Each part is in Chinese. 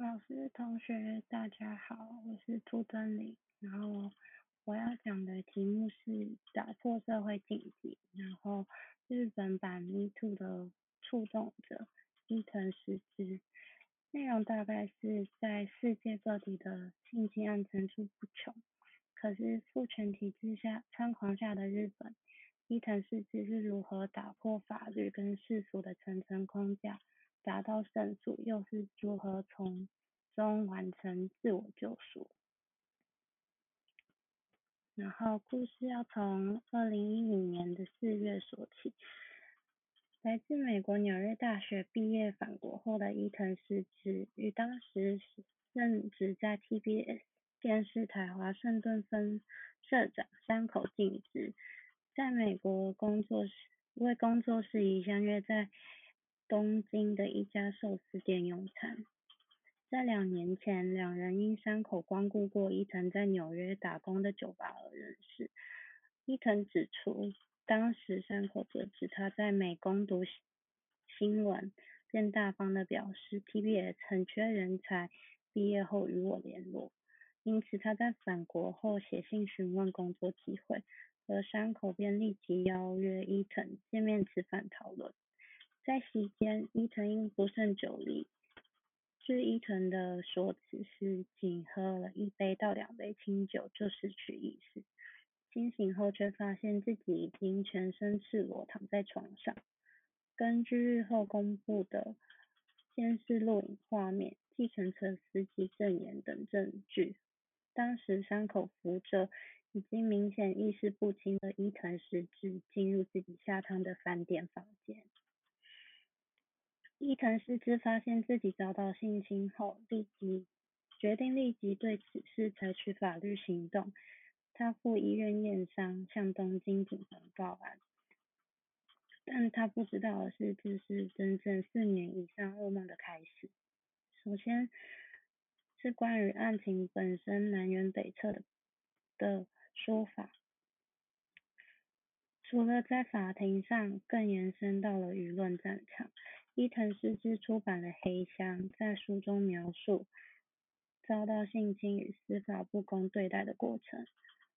老师、同学，大家好，我是朱真理。然后我要讲的题目是打破社会禁忌，然后日本版 Me Too 的触动者伊藤实之。内容大概是在世界各地的性侵案层出不穷，可是父权体制下猖狂下的日本，伊藤实之是如何打破法律跟世俗的层层框架？达到胜诉，又是如何从中完成自我救赎？然后故事要从二零一五年的四月说起。来自美国纽约大学毕业返国后的伊藤诗织，与当时任职在 TBS 电视台华盛顿分社长山口敬之，在美国工作时为工作事宜相约在。东京的一家寿司店用餐，在两年前，两人因山口光顾过伊藤在纽约打工的酒吧而认识。伊藤指出，当时山口得知他在美攻读新闻，便大方的表示 TBS 很缺人才，毕业后与我联络。因此他在返国后写信询问工作机会，而山口便立即邀约伊藤见面吃饭讨论。在席间，伊藤因不胜酒力，据伊藤的说辞是仅喝了一杯到两杯清酒就失去意识，清醒后却发现自己已经全身赤裸躺在床上。根据日后公布的监视录影画面、计程车司机证言等证据，当时伤口扶着已经明显意识不清的伊藤实质进入自己下榻的饭店房间。伊藤诗织发现自己遭到性侵后，立即决定立即对此事采取法律行动。他赴医院验伤，向东京警方报案。但他不知道的是，这是整整四年以上噩梦的开始。首先是关于案情本身南辕北辙的的说法。除了在法庭上，更延伸到了舆论战场。伊藤诗织出版了《黑箱》，在书中描述遭到性侵与司法不公对待的过程；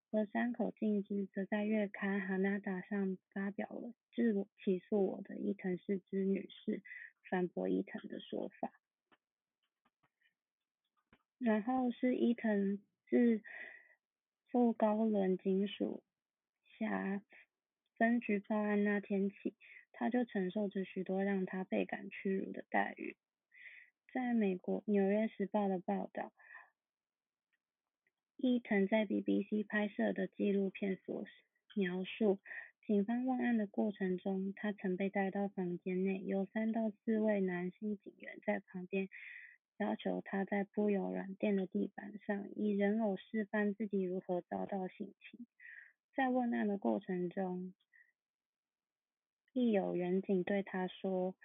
而山口敬之则在月刊《哈娜达》上发表了“自我起诉我的伊藤氏之女士”，反驳伊藤的说法。然后是伊藤自富高轮警署辖。分局报案那天起，他就承受着许多让他倍感屈辱的待遇。在美国《纽约时报》的报道，伊藤在 BBC 拍摄的纪录片所描述，警方问案的过程中，他曾被带到房间内，有三到四位男性警员在旁边，要求他在铺有软垫的地板上，以人偶示范自己如何遭到性侵。在问案的过程中，亦有远警对他说：“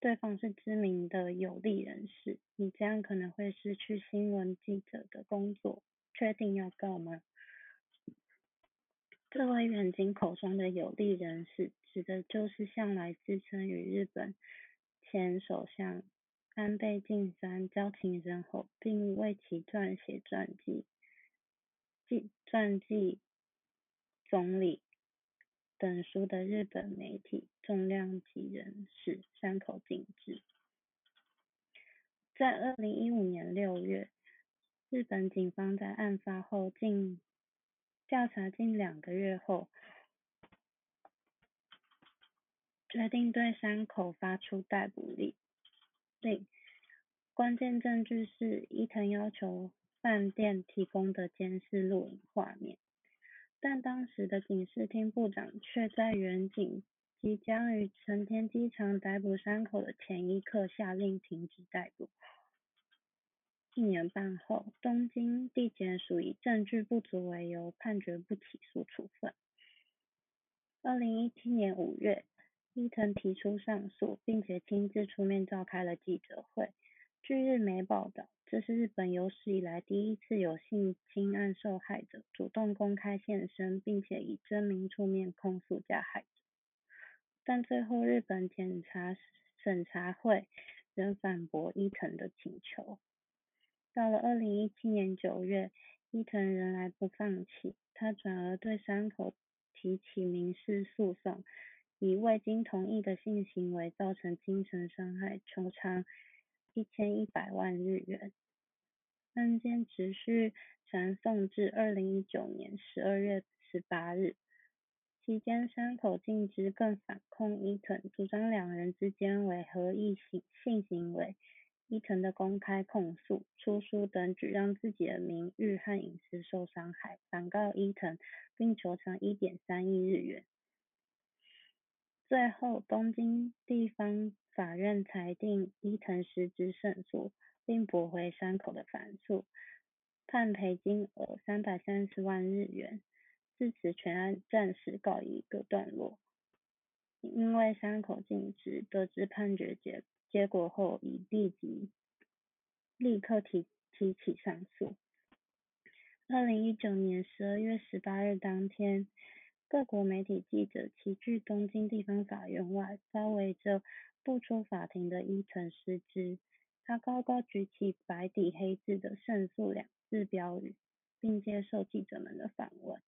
对方是知名的有利人士，你这样可能会失去新闻记者的工作，确定要告吗？”这位远景口中的有利人士，指的就是向来自称与日本前首相安倍晋三交情深厚，并为其撰写传记、记传记总理。本书的日本媒体重量级人士山口敬之，在二零一五年六月，日本警方在案发后近调查近两个月后，决定对山口发出逮捕令。令关键证据是伊藤要求饭店提供的监视录影画面。但当时的警视厅部长却在远景即将于成田机场逮捕山口的前一刻下令停止逮捕。一年半后，东京地检署以证据不足为由判决不起诉处分。二零一七年五月，伊藤提出上诉，并且亲自出面召开了记者会。据日媒报道。这是日本有史以来第一次有性侵案受害者主动公开现身，并且以真名出面控诉加害者。但最后，日本检察审查会仍反驳伊藤的请求。到了二零一七年九月，伊藤仍然不放弃，他转而对山口提起民事诉讼，以未经同意的性行为造成精神伤害，求偿一千一百万日元。案件持续传送至二零一九年十二月十八日，期间山口敬之更反控伊藤，主张两人之间为合意性性行为。伊藤的公开控诉、出书等举让自己的名誉和隐私受伤害，反告伊藤，并求偿一点三亿日元。最后，东京地方法院裁定伊藤实质胜诉，并驳回山口的反诉，判赔金额三百三十万日元。至此，全案暂时告一个段落。因为山口敬之得知判决结结果后，已立即立刻提提起上诉。二零一九年十二月十八日当天，各国媒体记者齐聚东京地方法院外，包围着不出法庭的伊藤诗织。他高高举起白底黑字的“胜诉”两字标语，并接受记者们的访问。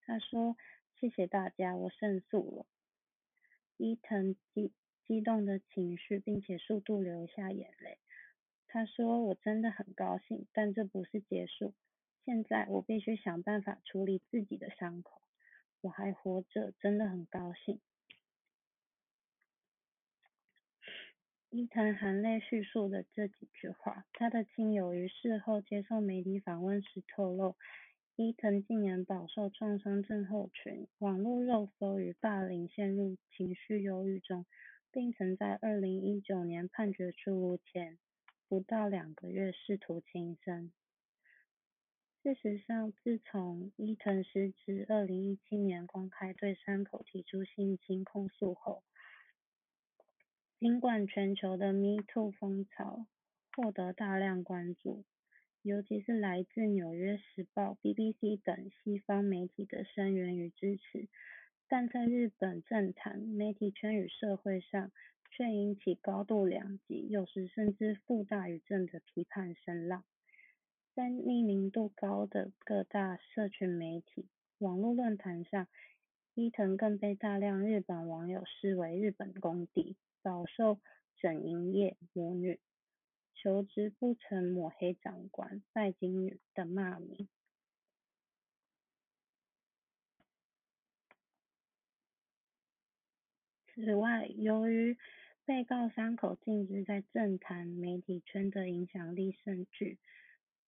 他说：“谢谢大家，我胜诉了。”伊藤激激动的情绪，并且数度流下眼泪。他说：“我真的很高兴，但这不是结束。现在我必须想办法处理自己的伤口。我还活着，真的很高兴。”伊藤含泪叙述的这几句话，他的亲友于事后接受媒体访问时透露，伊藤近年饱受创伤症候群、网络肉搜与霸凌，陷入情绪忧郁中。并曾在二零一九年判决出炉前不到两个月试图轻生。事实上，自从伊藤诗织二零一七年公开对山口提出性侵控诉后，尽管全球的 Me Too 风潮获得大量关注，尤其是来自纽约时报、BBC 等西方媒体的声援与支持。但在日本政坛、媒体圈与社会上，却引起高度两极，有时甚至负大于正的批判声浪。在匿名度高的各大社群媒体、网络论坛上，伊藤更被大量日本网友视为日本公敌，饱受“整营业母女”、“求职不成抹黑长官”、“拜金女”的骂名。此外，由于被告山口敬之在政坛、媒体圈的影响力甚巨，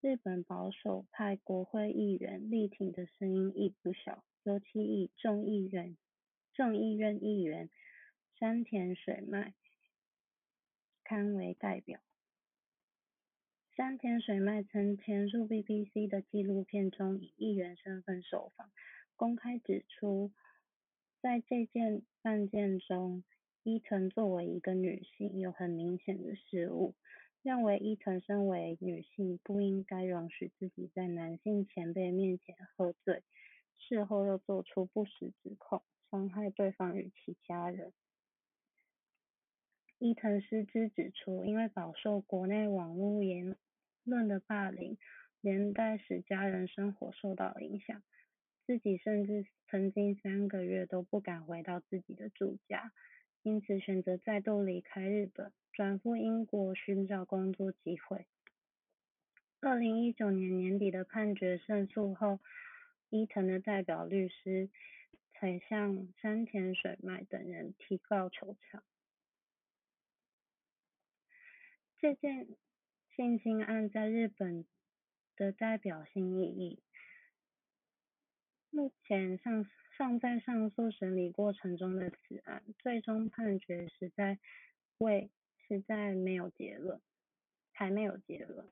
日本保守派国会议员力挺的声音亦不小，尤其以众议院众议院议员山田水麦堪为代表。山田水麦曾潜入 BBC 的纪录片中以议员身份受访，公开指出。在这件案件中，伊藤作为一个女性有很明显的失误，认为伊藤身为女性不应该容许自己在男性前辈面前喝醉，事后又做出不实指控，伤害对方与其家人。伊藤诗织指出，因为饱受国内网络言论的霸凌，连带使家人生活受到影响。自己甚至曾经三个月都不敢回到自己的住家，因此选择再度离开日本，转赴英国寻找工作机会。二零一九年年底的判决胜诉后，伊藤的代表律师才向山田水麦等人提告求偿。这件性侵案在日本的代表性意义。目前尚尚在上诉审理过程中的此案，最终判决实在未实在没有结论，还没有结论。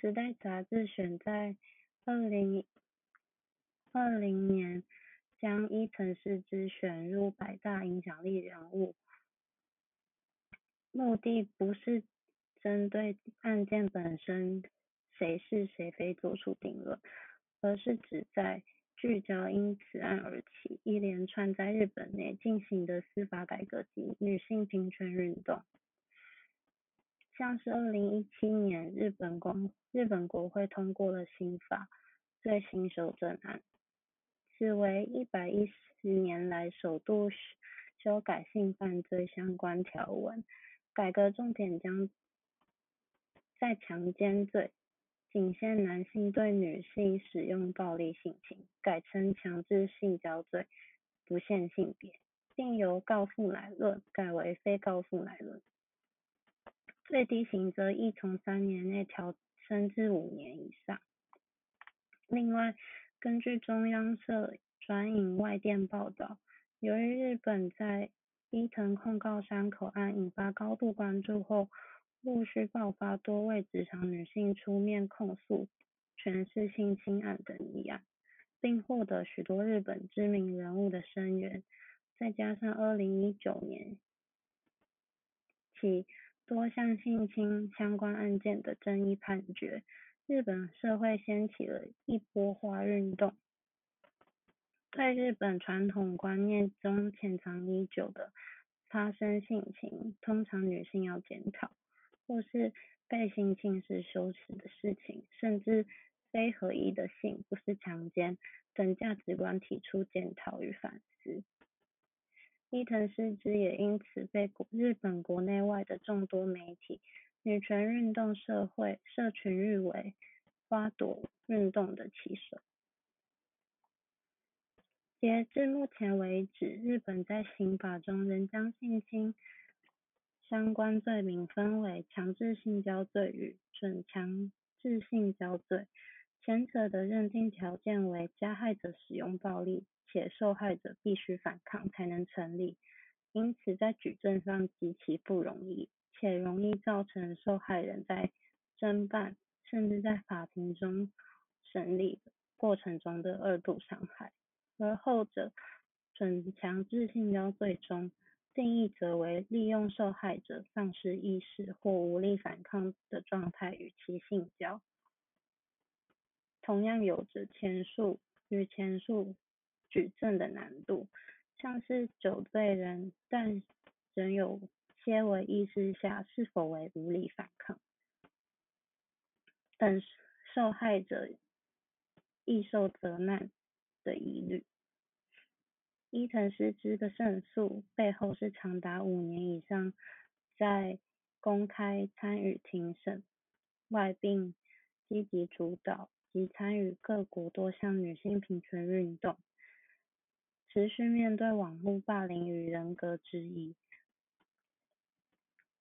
时代杂志选在二零二零年将伊藤诗织选入百大影响力人物，目的不是针对案件本身谁是谁非做出定论，而是指在。聚焦因此案而起一连串在日本内进行的司法改革及女性平权运动，像是二零一七年日本公日本国会通过了新法最新修正案，此为一百一十年来首度修改性犯罪相关条文。改革重点将在强奸罪仅限男性对女性使用暴力性侵，改称强制性交罪，不限性别，并由告诉乃论改为非告诉乃论。最低刑则亦从三年内调升至五年以上。另外，根据中央社转引外电报道，由于日本在伊藤控告山口案引发高度关注后，陆续爆发多位职场女性出面控诉权势性侵案等议案，并获得许多日本知名人物的声援。再加上二零一九年起，多项性侵相关案件的争议判决，日本社会掀起了一波花运动。在日本传统观念中潜藏已久的发生性侵，通常女性要检讨，或是被性侵是羞耻的事情，甚至非合意的性不是强奸等价值观提出检讨与反思。伊藤诗织也因此被日本国内外的众多媒体、女权运动社会社群誉为“花朵运动”的旗手。截至目前为止，日本在刑法中仍将性侵相关罪名分为强制性交罪与准强制性交罪，前者的认定条件为加害者使用暴力。且受害者必须反抗才能成立，因此在举证上极其不容易，且容易造成受害人在侦办甚至在法庭中审理过程中的二度伤害。而后者准强制性交罪中，定义则为利用受害者丧失意识或无力反抗的状态与其性交，同样有着前述与前述。举证的难度，像是酒醉人但仍有些微意识下是否为无力反抗，等受害者易受责难的疑虑。伊藤诗织的胜诉背后是长达五年以上在公开参与庭审外，并积极主导及参与各国多项女性平权运动。持续面对网络霸凌与人格质疑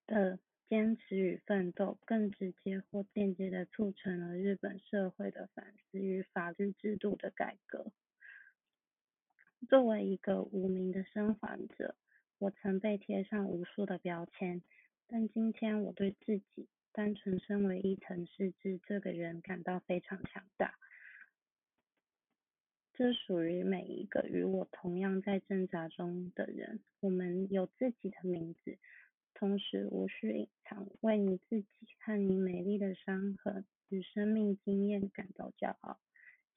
的坚持与奋斗，更直接或间接的促成了日本社会的反思与法律制度的改革。作为一个无名的生还者，我曾被贴上无数的标签，但今天我对自己单纯身为伊藤诗织这个人感到非常强大。这属于每一个与我同样在挣扎中的人。我们有自己的名字，同时无需隐藏，为你自己和你美丽的伤痕与生命经验感到骄傲。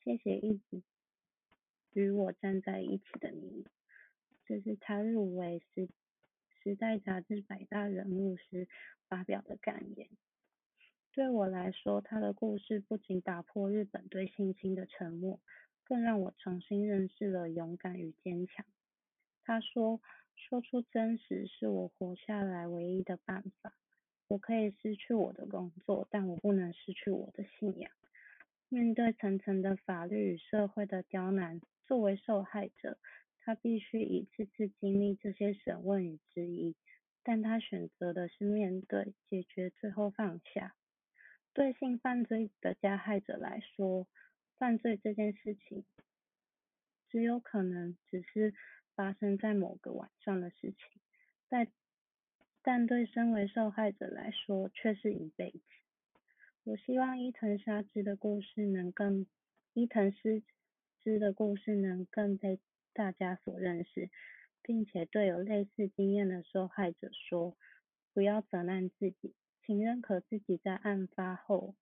谢谢一直与我站在一起的你。这是他入围时时代杂志百大人物时发表的感言。对我来说，他的故事不仅打破日本对性侵的沉默。更让我重新认识了勇敢与坚强。他说：“说出真实是我活下来唯一的办法。我可以失去我的工作，但我不能失去我的信仰。面对层层的法律与社会的刁难，作为受害者，他必须一次次经历这些审问与质疑。但他选择的是面对、解决，最后放下。对性犯罪的加害者来说。”犯罪这件事情，只有可能只是发生在某个晚上的事情，但但对身为受害者来说，却是一辈子。我希望伊藤沙织的故事能更伊藤诗织的故事能更被大家所认识，并且对有类似经验的受害者说：不要责难自己，请认可自己在案发后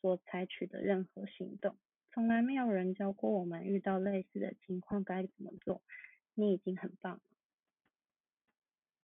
所采取的任何行动。从来没有人教过我们遇到类似的情况该怎么做。你已经很棒。